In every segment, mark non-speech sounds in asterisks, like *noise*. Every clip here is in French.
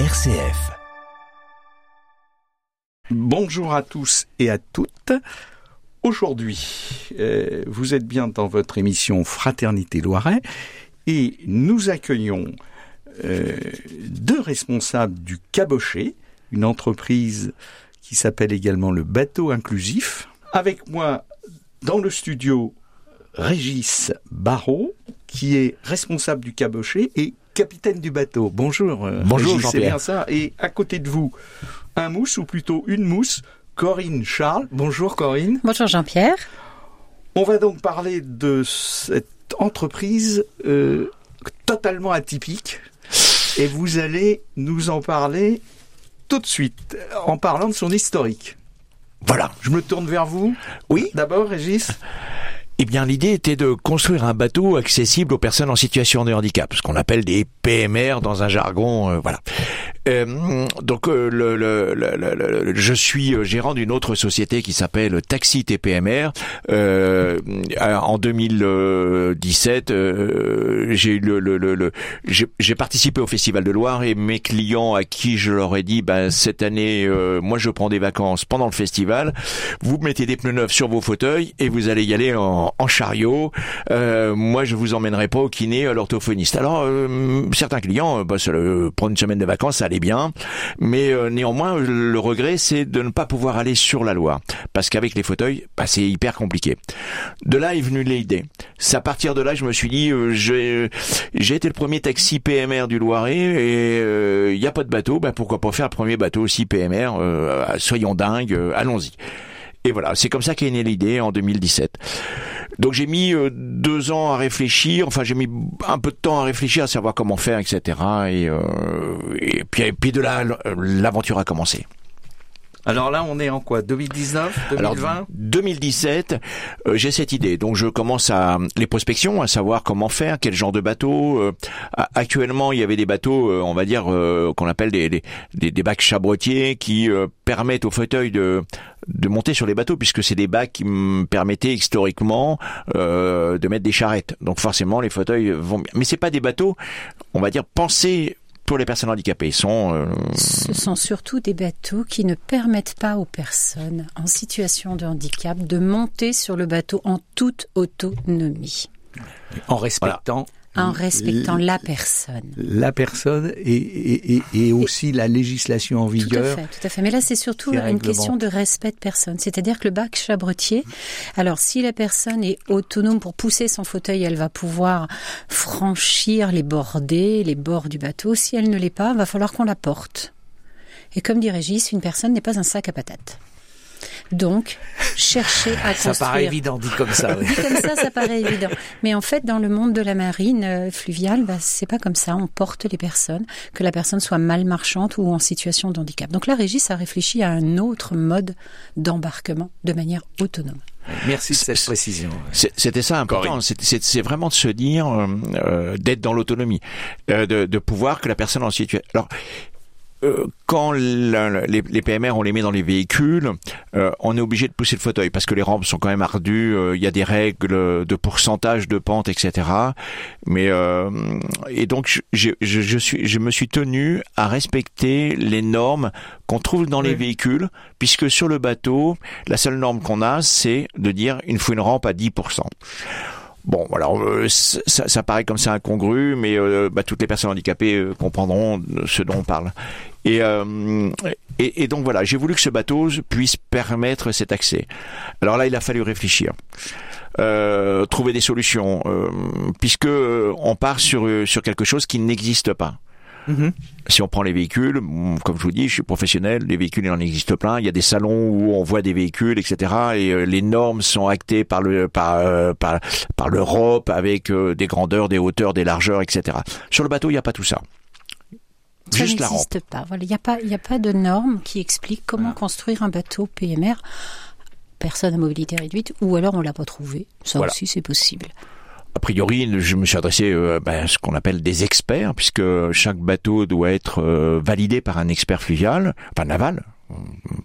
RCF. Bonjour à tous et à toutes. Aujourd'hui, euh, vous êtes bien dans votre émission Fraternité Loiret et nous accueillons euh, deux responsables du Cabocher, une entreprise qui s'appelle également le Bateau Inclusif. Avec moi dans le studio, Régis Barrault, qui est responsable du Cabocher et capitaine du bateau. Bonjour. euh, Bonjour, Régis, c'est Jean-Pierre. bien ça. Et à côté de vous, un mousse ou plutôt une mousse, Corinne Charles. Bonjour Corinne. Bonjour Jean-Pierre. On va donc parler de cette entreprise euh, totalement atypique et vous allez nous en parler tout de suite en parlant de son historique. Voilà. Je me tourne vers vous. Oui. D'abord, Régis. Eh bien, l'idée était de construire un bateau accessible aux personnes en situation de handicap, ce qu'on appelle des PMR dans un jargon, euh, voilà. Euh, donc, euh, le, le- le- je suis euh, gérant d'une autre société qui s'appelle Taxi TPMR. Euh, en 2017, euh, j'ai le, j'ai participé au Festival de Loire et mes clients à qui je leur ai dit, ben cette année, euh, moi je prends des vacances pendant le festival. Vous mettez des pneus neufs sur vos fauteuils et vous allez y aller en, en chariot. Euh, moi, je vous emmènerai pas au kiné, à l'orthophoniste. Alors, euh, certains clients, euh, bah, euh, prendre une semaine de vacances, ça allait bien, mais euh, néanmoins, le regret, c'est de ne pas pouvoir aller sur la Loire, parce qu'avec les fauteuils, bah, c'est hyper compliqué. De là est venue l'idée. C'est à partir de là, je me suis dit, euh, j'ai été le premier taxi PMR du Loiret et il n'y a pas de bateau, bah, pourquoi pas faire le premier bateau aussi PMR euh, Soyons dingues, euh, allons-y. Et voilà, c'est comme ça qu'est née l'idée en 2017. Donc j'ai mis euh, deux ans à réfléchir, enfin j'ai mis un peu de temps à réfléchir, à savoir comment faire, etc. Et, euh, et puis, et puis de là, l'aventure a commencé. Alors là, on est en quoi 2019 2020 Alors 2017, euh, j'ai cette idée. Donc je commence à les prospections, à savoir comment faire, quel genre de bateau. euh, actuellement, il y avait des bateaux, euh, on va dire qu'on appelle des, des, des, des bacs chabretiers qui permettent aux fauteuils de de monter sur les bateaux puisque c'est des bacs qui me permettaient historiquement euh, de mettre des charrettes. Donc forcément les fauteuils vont bien. Mais c'est pas des bateaux, on va dire pensés pour les personnes handicapées. Ils sont euh, Ce sont surtout des bateaux qui ne permettent pas aux personnes en situation de handicap de monter sur le bateau en toute autonomie, En respectant en respectant la personne. la personne et, et, et, et aussi la législation en Tout à vigueur. fait, tout à fait. Mais là, c'est surtout une question de respect de personne. C'est-à-dire que le bac chabretier, alors si la personne est autonome pour pousser son fauteuil, elle va pouvoir franchir les bordées, les bords du bateau. Si elle ne l'est pas, va falloir qu'on la porte. Et comme dit Régis, une personne n'est pas un sac à patates. Donc, chercher à Ça construire. paraît évident dit comme ça. *laughs* oui. Dit comme ça, ça paraît évident. Mais en fait, dans le monde de la marine euh, fluviale, bah, c'est pas comme ça. On porte les personnes, que la personne soit mal marchande ou en situation de handicap. Donc là, Régis a réfléchi à un autre mode d'embarquement de manière autonome. Merci de cette précision. C'est- C'était ça important. C'est- C'est c'est vraiment de se dire euh, euh, d'être dans l'autonomie, euh, de, de pouvoir que la personne en situation. Alors. Euh, Quand les, les PMR on les met dans les véhicules, euh, on est obligé de pousser le fauteuil parce que les rampes sont quand même ardues. euh, Il y a des règles de pourcentage de pente, etc. Mais euh, et donc je, je, je- je suis, je me suis tenu à respecter les normes qu'on trouve dans les véhicules, puisque sur le bateau, la seule norme qu'on a, c'est de dire il faut une rampe à 10%. Bon, alors euh, ça, ça paraît comme ça incongru, mais euh, bah, toutes les personnes handicapées euh, comprendront ce dont on parle. Et, euh, et, et donc voilà, j'ai voulu que ce bateau puisse permettre cet accès. Alors là, il a fallu réfléchir, euh, trouver des solutions, euh, puisque euh, on part sur euh, sur quelque chose qui n'existe pas. Mhm. Si on prend les véhicules, mm, comme je vous dis, je suis professionnel, les véhicules il en existe plein. Il y a des salons où on voit des véhicules, etc. Et euh, les normes sont actées par le par euh, par, par l'Europe avec des grandeurs, des hauteurs, des largeurs, etc. Sur le bateau, il n'y a pas tout ça. Ça Juste la rampe. n'existe pas. Voilà, il n'y a pas, il n'y a pas de norme qui explique comment construire un bateau PMR personne à mobilité réduite, ou alors on l'a pas trouvé. Ça Voilà. aussi, c'est possible. A priori, je me suis adressé euh, ben, à ce qu'on appelle des experts, puisque chaque bateau doit être euh, validé par un expert fluvial, enfin naval,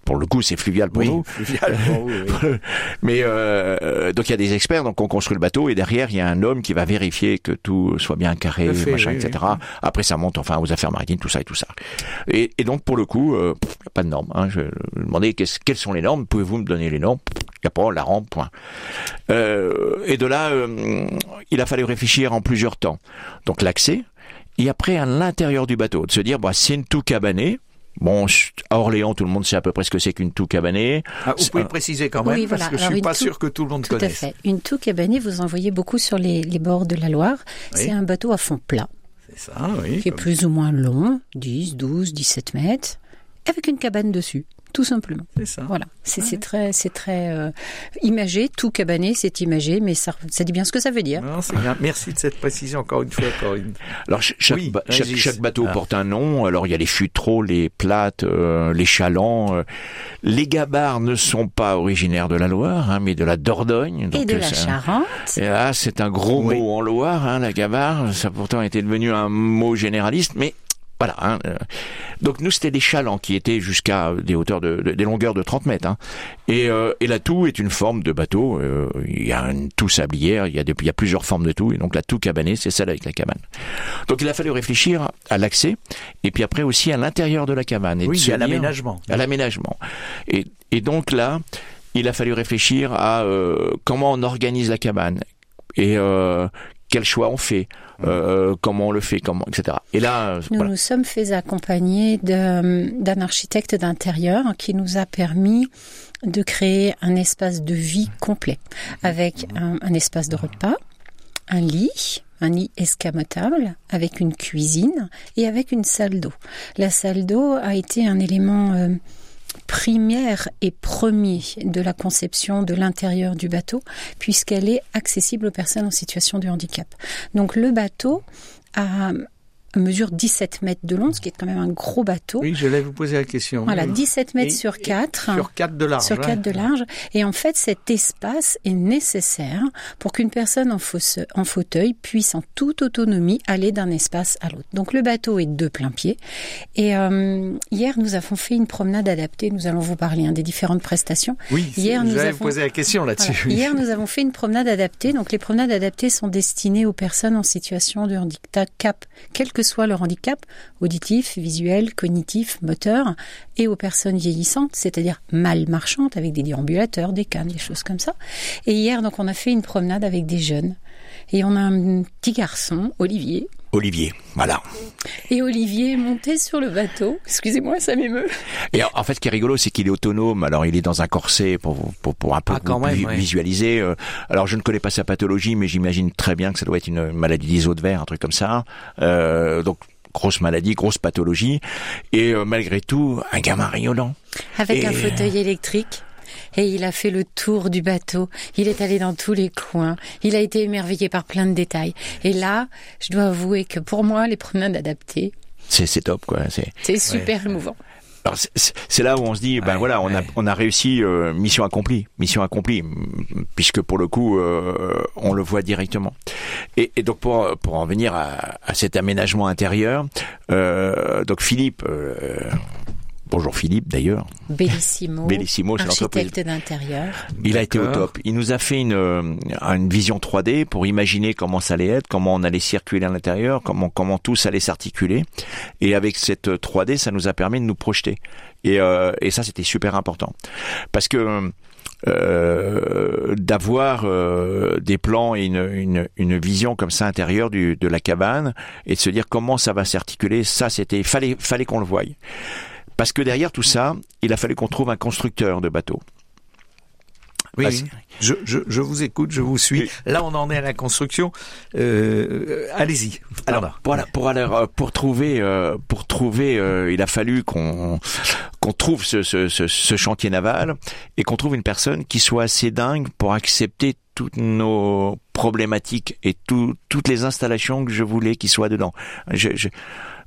pour le coup, c'est fluvial pour Oui, nous. fluvial pour vous, oui. *laughs* Mais euh, donc il y a des experts, donc on construit le bateau et derrière il y a un homme qui va vérifier que tout soit bien carré, fait, machin, oui, etc. Après ça monte enfin aux affaires maritimes, tout ça et tout ça. Et, et donc pour le coup, euh, pas de normes. Hein. Je demandais qu'est-ce- quelles sont les normes? Pouvez-vous me donner les normes? Il y a pas la rampe. Point. Euh, et de là, euh, il a fallu réfléchir en plusieurs temps. Donc l'accès et après à l'intérieur du bateau, de se dire bah c'est une toux cabanée. Bon, à Orléans, tout le monde sait à peu près ce que c'est qu'une toux cabanée. Ah, vous pouvez le préciser quand même, Oui, parce voilà. que je Alors, suis une pas toux- sûr que tout le monde Tout à connaisse. fait. Une toux cabanée, vous en voyez beaucoup sur les, les bords de la Loire. Oui. C'est un bateau à fond plat, C'est ça, oui. qui est plus ou moins long, 10, 12, 17 mètres, avec une cabane dessus, tout simplement. C'est ça. Voilà, c'est très, c'est très euh, imagé, tout cabané, c'est imagé, mais ça, ça dit bien ce que ça veut dire. Non, c'est bien. Merci de cette précision encore une fois, Corinne. Alors ch- chaque, Oui, ba- chaque, Régis. chaque bateau Ah. porte un nom. Alors il y a les futraux, les plates, euh, les chalands. euh. Les gabarres ne sont pas originaires de la Loire, hein, mais de la Dordogne. Et de euh, la Charente. Et là, c'est un gros Oui. mot en Loire, hein, la gabarre. Ça a pourtant été devenu un mot généraliste, mais voilà. Hein, euh. Donc nous, c'était des chalands qui étaient jusqu'à des hauteurs de, de- des longueurs de 30 mètres. Hein. Et, euh, et la toux est une forme de bateau. euh, il y a une toux sablière, il y a, il y a plusieurs formes de toux. Et donc la toux cabanée, c'est celle avec la cabane. Donc il a fallu réfléchir à l'accès, et puis après aussi à l'intérieur de la cabane. Et Oui, à l'aménagement. à l'aménagement. Et, et donc là, il a fallu réfléchir à euh, comment on organise la cabane et euh, quel choix on fait, euh, comment on le fait, comment, etc. Et là, euh, Nous voilà. nous sommes fait accompagner d'un architecte d'intérieur qui nous a permis de créer un espace de vie complet avec un, un espace de repas, un lit, un lit escamotable avec une cuisine et avec une salle d'eau. La salle d'eau a été un élément euh, primaire et premier de la conception de l'intérieur du bateau puisqu'elle est accessible aux personnes en situation de handicap. Donc le bateau a mesure 17 mètres de long, ce qui est quand même un gros bateau. Oui, je vais vous poser la question. Voilà, Oui. 17 mètres Et- sur et 4. Sur 4 de large. Sur hein. 4 de large. Et en fait, cet espace est nécessaire pour qu'une personne en, fausse- en fauteuil puisse en toute autonomie aller d'un espace à l'autre. Donc le bateau est de plein pied. Et euh, hier, nous avons fait une promenade adaptée. Nous allons vous parler hein, des différentes prestations. Oui, Hier, nous avons- vous poser la question là-dessus. Voilà. Hier, nous avons fait une promenade adaptée. Donc, les promenades adaptées sont destinées aux personnes en situation de handicap, quel que soit leur handicap, auditif, visuel, cognitif, moteur, et aux personnes vieillissantes, c'est-à-dire mal marchantes, avec des déambulateurs, des cannes, des choses comme ça. Et hier, donc, on a fait une promenade avec des jeunes. Et on a un petit garçon, Olivier. Olivier, voilà. Et Olivier est monté sur le bateau. Excusez-moi, ça m'émeut. Et en fait, ce qui est rigolo, c'est qu'il est autonome. Alors, il est dans un corset pour pour, pour un peu Ah, quand vous même, vi- ouais. visualiser. euh, Alors, je ne connais pas sa pathologie, mais j'imagine très bien que ça doit être une maladie d'iso de verre, un truc comme ça. Euh, donc, grosse maladie, grosse pathologie. Et euh, malgré tout, un gamin rayonnant. Avec un fauteuil électrique. Et il a fait le tour du bateau. Il est allé dans tous les coins. Il a été émerveillé par plein de détails. Et là, je dois avouer que pour moi, les promenades adaptées, C'est c'est top, quoi. C'est c'est super émouvant. Alors c'est- là où on se dit, ben Ouais, voilà, on a ouais. on a réussi, euh, mission accomplie, mission accomplie, puisque pour le coup, euh, on le voit directement. Et, et donc pour pour en venir à, à cet aménagement intérieur, euh, donc Philippe, euh, bonjour Philippe d'ailleurs, Bellissimo. Bellissimo, c'est l'entreprise. architecte d'intérieur. Il a été au top. Il nous a fait une, euh, une vision 3D pour imaginer comment ça allait être, comment on allait circuler à l'intérieur, comment comment tout ça allait s'articuler. Et avec cette 3D, ça nous a permis de nous projeter. Et, euh, et ça, c'était super important parce que euh, d'avoir euh, des plans et une, une, une vision comme ça intérieure du, de la cabane et de se dire comment ça va s'articuler, ça c'était fallait fallait qu'on le voie. Parce que derrière tout ça, il a fallu qu'on trouve un constructeur de bateaux. Oui, Ah, Je, je, je vous écoute, je vous suis. Là, on en est à la construction. Euh, Allez-y. Alors Voilà. pour aller euh, pour trouver euh, pour trouver euh, il a fallu qu'on qu'on trouve ce, ce, ce, ce chantier naval et qu'on trouve une personne qui soit assez dingue pour accepter toutes nos problématiques et tout, toutes les installations que je voulais qui soient dedans. Je, je,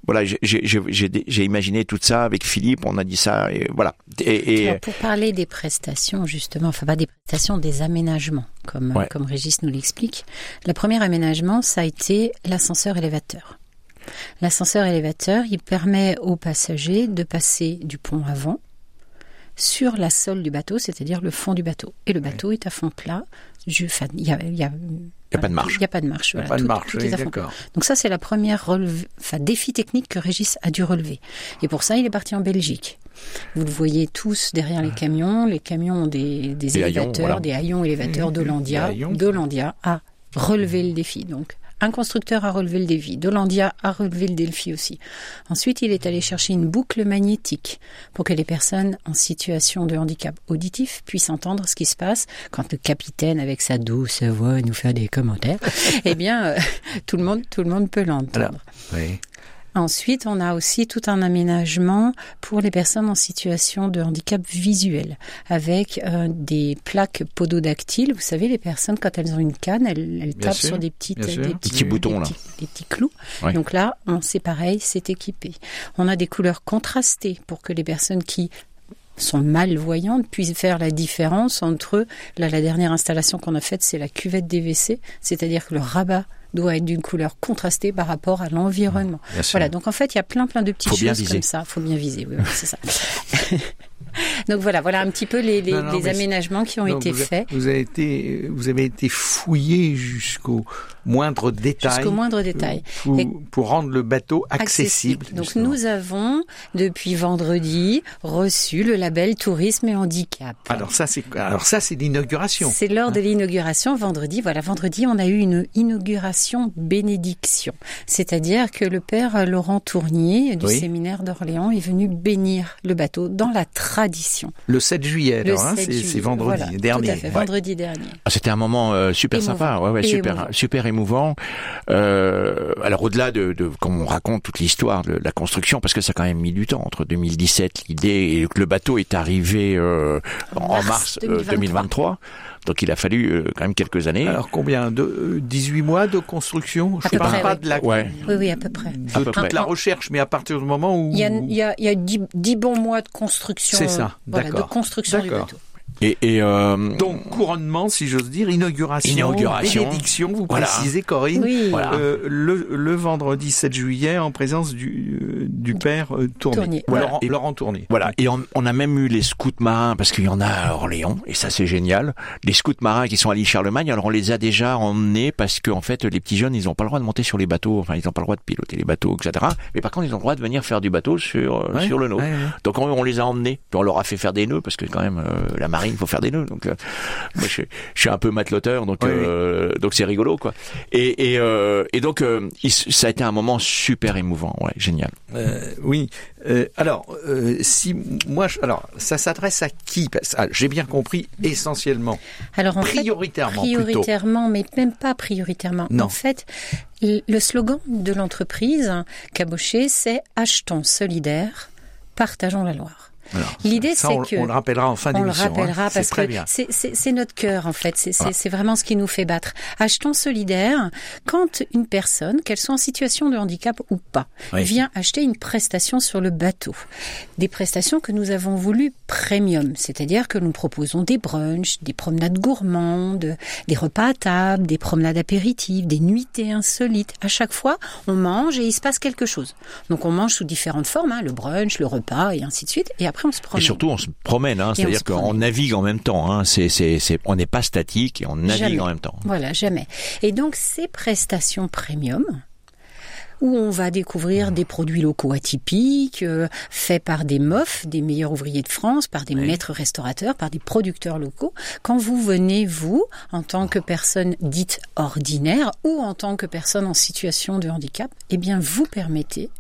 voilà, j'ai- imaginé tout ça avec Philippe, on a dit ça et voilà. Et, et Alors, pour parler des prestations, justement, enfin pas des prestations, des aménagements, comme, Ouais. comme Régis nous l'explique. Le premier aménagement, ça a été l'ascenseur élévateur. L'ascenseur élévateur, il permet aux passagers de passer du pont avant sur la sole du bateau, c'est-à-dire le fond du bateau. Et le bateau est à fond plat. Il y a, y a- Il n'y a pas de marche. il n'y a pas de marche. voilà. pas de marche, oui, d'accord. Donc ça, c'est la première enfin, défi technique que Régis a dû relever. Et pour ça, il est parti en Belgique. Vous le voyez tous derrière les camions. Les camions ont des, des Des haillons, élévateurs, voilà. des haillons élévateurs d'Hollandia. Des haillons. D'Hollandia a relevé le défi. Donc, un constructeur a relevé le défi. D'Hollandia a relevé le défi aussi. Ensuite, il est allé chercher une boucle magnétique pour que les personnes en situation de handicap auditif puissent entendre ce qui se passe quand le capitaine, avec sa douce voix, nous fait des commentaires. *laughs* eh bien, euh, tout le monde, tout le monde peut l'entendre. Oui. Ensuite, on a aussi tout un aménagement pour les personnes en situation de handicap visuel, avec euh, des plaques pododactyles. Vous savez, les personnes, quand elles ont une canne, elles, tapent sûr, sur des petites, des Des petits boutons, des là. petits- des petits clous. Donc là, on c'est pareil, c'est équipé. On a des couleurs contrastées pour que les personnes qui sont malvoyantes puissent faire la différence entre là la dernière installation qu'on a faite c'est la cuvette DVC c'est-à-dire que le rabat doit être d'une couleur contrastée par rapport à l'environnement voilà, donc en fait, il y a plein plein de petites choses viser. comme ça. Faut bien viser, oui, oui, c'est ça. *laughs* donc voilà, voilà un petit peu les, les, Non, non, les mais aménagements qui ont été vous, a- faits Vous avez été, vous avez été fouillé jusqu'au moindre détail. jusqu'au moindre détail. Pour, Et- pour rendre le bateau accessible. Donc justement. nous avons depuis vendredi reçu le label tourisme et handicap. Alors ça c'est alors ça c'est l'inauguration. C'est lors de l'inauguration vendredi. Voilà, vendredi, on a eu une inauguration bénédiction. C'est-à-dire que le père Laurent Tournier du Oui. séminaire d'Orléans est venu bénir le bateau dans la tradition. Le 7 juillet alors, hein, 7 c'est juillet. c'est vendredi Voilà, dernier. Tout à fait, Ouais. vendredi dernier. Ah, C'était un moment euh, super Émouvant. sympa, ouais, ouais, Et super, émouvant. super émouvant. Euh, alors au-delà de, de comme on raconte toute l'histoire de la construction, parce que ça a quand même mis du temps entre 2017 l'idée et que le bateau est arrivé euh, en, En mars, mars euh, 2023. 2023. Donc il a fallu euh, quand même quelques années. Alors combien de euh, 18 mois de construction À Je peu parle près, pas oui. de la ouais. Oui, oui, à peu près. de À peu toute près. la recherche, mais à partir du moment où Il y a, il y a, il y a dix, dix bons mois de construction. C'est ça, voilà, de construction du bateau. Et, et euh, donc couronnement, si j'ose dire, inauguration, Inauguration. bénédiction, vous Voilà. précisez Corinne. Oui. Voilà. Euh, le, le vendredi 7 juillet en présence du, euh, du père euh, Tournier. Tournier, voilà. Laurent, Et- Laurent Tournier. Voilà, et on, on a même eu les scouts marins, parce qu'il y en a à Orléans, et ça c'est génial. Les scouts marins qui sont à l'île Charlemagne, alors on les a déjà emmenés parce qu'en fait les petits jeunes, ils n'ont pas le droit de monter sur les bateaux, enfin ils n'ont pas le droit de piloter les bateaux, etc. Mais par contre ils ont le droit de venir faire du bateau sur, euh, Ouais, sur le nôtre. ouais, ouais. Donc on, on les a emmenés, puis on leur a fait faire des nœuds, parce que quand même euh, la marine, il faut faire des nœuds. Donc euh, moi je, je suis un peu mateloteur, donc Oui, euh, donc c'est rigolo quoi. Et, et, euh, et donc euh, il- ça a été un moment super émouvant, ouais, génial. Euh, oui. Euh, alors, euh, si moi, je- alors, ça s'adresse à qui? Ah, J'ai bien compris, essentiellement, Alors en fait, prioritairement, plutôt. prioritairement, mais même pas prioritairement. Non. En fait, le slogan de l'entreprise Caboché, c'est achetons solidaire, partageons la Loire. L'idée, c'est que on le rappellera en fin on le d'émission. hein. rappellera parce que c'est- notre cœur en fait. C'est Voilà. vraiment ce qui nous fait battre. Achetons solidaire quand une personne, qu'elle soit en situation de handicap ou pas, Oui. vient acheter une prestation sur le bateau. Des prestations que nous avons voulu premium, c'est-à-dire que nous proposons des brunchs, des promenades gourmandes, des repas à table, des promenades apéritives, des nuitées insolites. À chaque fois, on mange et il se passe quelque chose. Donc on mange sous différentes formes, hein, le brunch, le repas et ainsi de suite. Et après on se Et surtout, on se promène, hein, c'est-à-dire qu'on navigue en même temps. Hein, on n'est pas statique et on navigue Jamais. en même temps. Voilà, jamais. Et donc ces prestations premium où on va découvrir des produits locaux atypiques, euh, faits par des MOF, des meilleurs ouvriers de France, par des maîtres restaurateurs, par des producteurs locaux. Quand vous venez, vous, en tant que personne dite ordinaire ou en tant que personne en situation de handicap, eh bien, vous permettez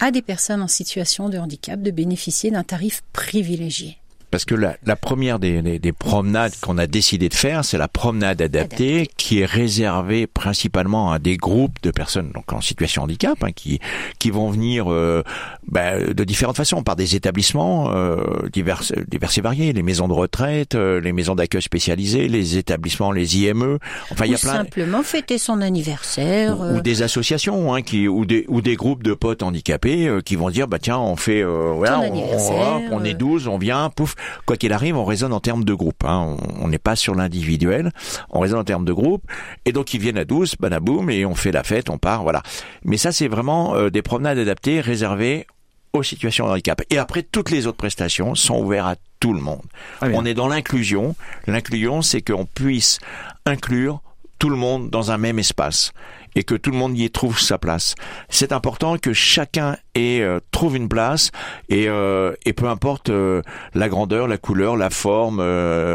à des personnes en situation de handicap de bénéficier d'un tarif privilégié. Parce que la, la première des, des, des promenades qu'on a décidé de faire, c'est la promenade adaptée, qui est réservée principalement à des groupes de personnes donc en situation de handicap, hein, qui qui vont venir euh, bah, de différentes façons, par des établissements euh, divers, divers et variés, les maisons de retraite, euh, les maisons d'accueil spécialisées, les établissements, les IME. Enfin, il y a plein. simplement fêter son anniversaire. ou, euh, ou des associations hein, qui ou des ou des groupes de potes handicapés euh, qui vont dire bah tiens on fait euh, voilà, on, est euh. 12 on vient pouf quoi qu'il arrive on raisonne en termes de groupe hein. on n'est pas sur l'individuel on raisonne en termes de groupe et donc ils viennent à 12 banaboum et on fait la fête on part voilà mais ça c'est vraiment euh, des promenades adaptées réservées aux situations de handicap. Et après, toutes les autres prestations sont ouvertes à tout le monde. On est dans l'inclusion. L'inclusion, c'est qu'on puisse inclure tout le monde dans un même espace et que tout le monde y trouve sa place. C'est important que chacun ait, euh, trouve une place et, euh, et peu importe euh, la grandeur, la couleur, la forme,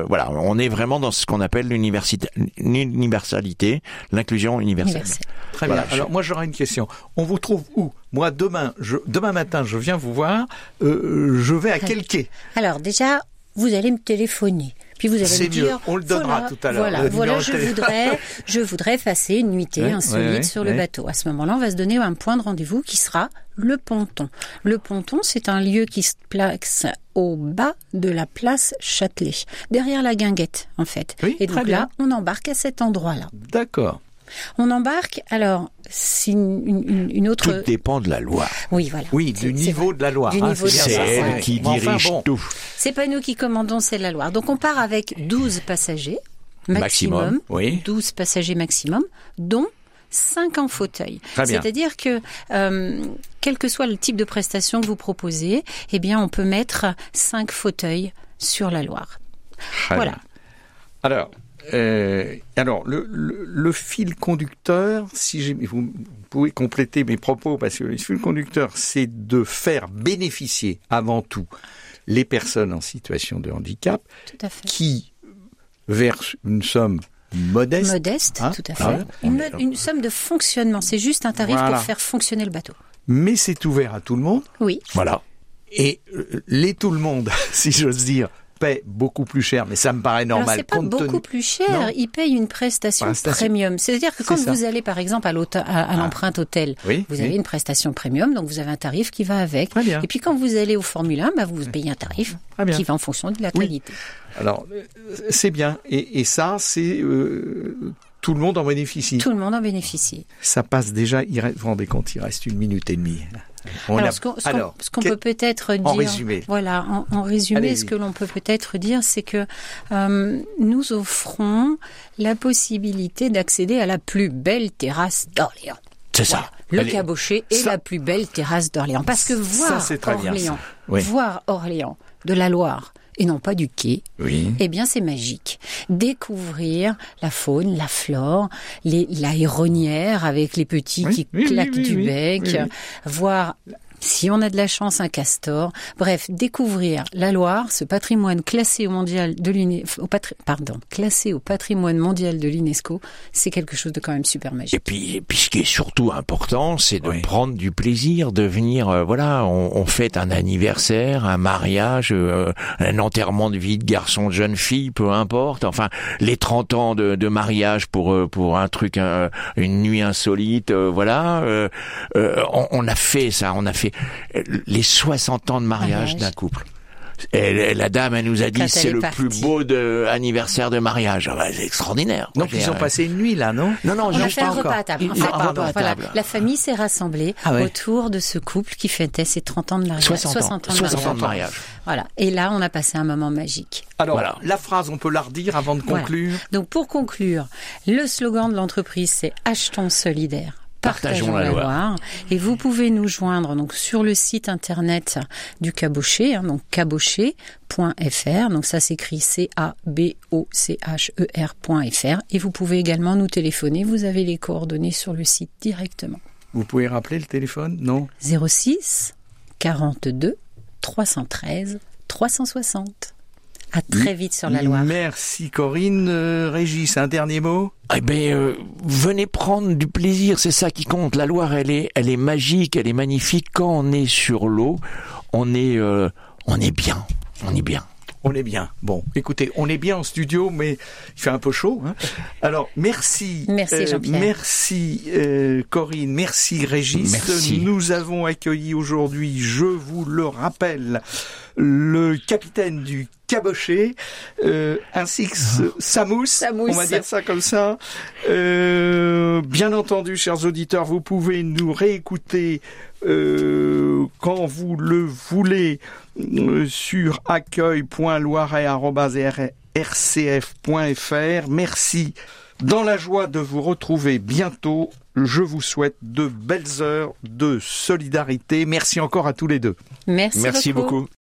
voilà, on est vraiment dans ce qu'on appelle l'universalité, l'inclusion universelle. Très bien. Alors moi j'aurais une question. On vous trouve où? Moi demain, je, demain matin, je viens vous voir. je vais à quel quai? Alors déjà, vous allez me téléphoner. Puis vous allez me dire, on le donnera voilà, tout à l'heure. Voilà, voilà je voudrais, je voudrais passer une nuitée insolite sur le bateau. À ce moment-là, on va se donner un point de rendez-vous qui sera le ponton. Le ponton, c'est un lieu qui se place au bas de la place Châtelet, derrière la guinguette, en fait. Et donc là, on embarque à cet endroit-là. D'accord. On embarque, alors, c'est une, autre... Tout dépend de la loi. Oui, voilà. Oui, du niveau de la loi. Hein, c'est elle qui dirige tout. C'est pas nous qui commandons, c'est la loi. Donc on part avec 12 passagers maximum, oui. 12 passagers maximum, dont 5 en fauteuil. C'est-à-dire que euh, quel que soit le type de prestation que vous proposez, eh bien on peut mettre 5 fauteuils sur la Loire. voilà. Alors, euh, alors, le, le, fil conducteur, si vous pouvez compléter mes propos, parce que le fil conducteur, c'est de faire bénéficier avant tout les personnes en situation de handicap qui versent une somme modeste. Modeste, hein, tout à fait. une, somme de fonctionnement. C'est juste un tarif pour faire fonctionner le bateau. Mais c'est ouvert à tout le monde. Oui. Voilà. Et euh, les tout le monde, *laughs* si j'ose dire, paie beaucoup plus cher, mais ça me paraît normal. C'est pas beaucoup plus cher. Il paye une prestation, premium. C'est-à-dire que quand vous allez, par exemple, à ah. l'empreinte hôtel, vous avez une prestation premium, donc vous avez un tarif qui va avec. Et puis quand vous allez au Formule 1, bah, vous payez un tarif qui va en fonction de la qualité. Alors, euh, c'est bien. Et, ça, c'est euh, tout le monde en bénéficie. Tout le monde en bénéficie. Ça passe déjà. Il vous vous rendez compte, il reste une minute et demie alors, ce qu'on peut peut-être dire, en résumé, voilà, en, résumé, ce que l'on peut peut-être dire, c'est que euh, nous offrons la possibilité d'accéder à la plus belle terrasse d'Orléans. C'est ça. Le Cabochet est la plus belle terrasse d'Orléans. Parce que voir Orléans, voir Orléans de la Loire, et non pas du quai, oui. eh bien c'est magique. Découvrir la faune, la flore, les, l'aéronière avec les petits qui claquent du bec, voir si on a de la chance, un castor. Bref, découvrir la Loire, ce patrimoine classé au mondial de l'UNESCO, pardon, classé au patrimoine mondial de l'UNESCO, c'est quelque chose de quand même super magique. Et puis, puis ce qui est surtout important, c'est de prendre du plaisir, de venir, euh, voilà, on, on, fête un anniversaire, un mariage, euh, un enterrement de vie de garçon, de jeune fille, peu importe. Enfin, les 30 ans de, de mariage pour euh, pour un truc, une nuit insolite, voilà. On, on a fait ça, on a fait les 60 ans de mariage d'un couple. Et la dame, elle nous a dit c'est le plus beau de, anniversaire de mariage. Ah bah, c'est extraordinaire. Donc ils ont passé une nuit là, non Non, non, on a fait un repas à table. la famille s'est rassemblée ah autour de ce couple qui fêtait ses 30 ans de mariage. 60 ans, de, mariage. Voilà. Et là, on a passé un moment magique. Alors, la phrase, on peut la redire avant de conclure. Donc pour conclure, le slogan de l'entreprise, c'est achetons solidaire Partageons, la, Loire. Et vous pouvez nous joindre donc sur le site internet du Cabochet, hein, donc cabochet.fr. Donc ça s'écrit C A B O C H E R.fr. Et vous pouvez également nous téléphoner. Vous avez les coordonnées sur le site directement. Vous pouvez rappeler le téléphone? Non 06 42 313 360. À très vite sur la Loire. Merci Corinne. Euh, Régis, un dernier mot eh ben, euh, venez prendre du plaisir, c'est ça qui compte. La Loire, elle est, elle est magique, elle est magnifique. Quand on est sur l'eau, on est, euh, on est bien, on est bien. On est bien. Bon, écoutez, on est bien en studio, mais il fait un peu chaud. Hein. Alors, merci. Merci Jean-Pierre. merci Corinne. Merci Régis. Merci. Nous avons accueilli aujourd'hui, je vous le rappelle, le capitaine du Cabochet, euh, ainsi que Samous, on va dire ça comme ça. Euh, bien entendu, chers auditeurs, vous pouvez nous réécouter euh, quand vous le voulez euh, sur accueil.loiret.rcf.fr. Merci Dans la joie de vous retrouver bientôt, je vous souhaite de belles heures de solidarité. Merci encore à tous les deux. Merci, Merci beaucoup.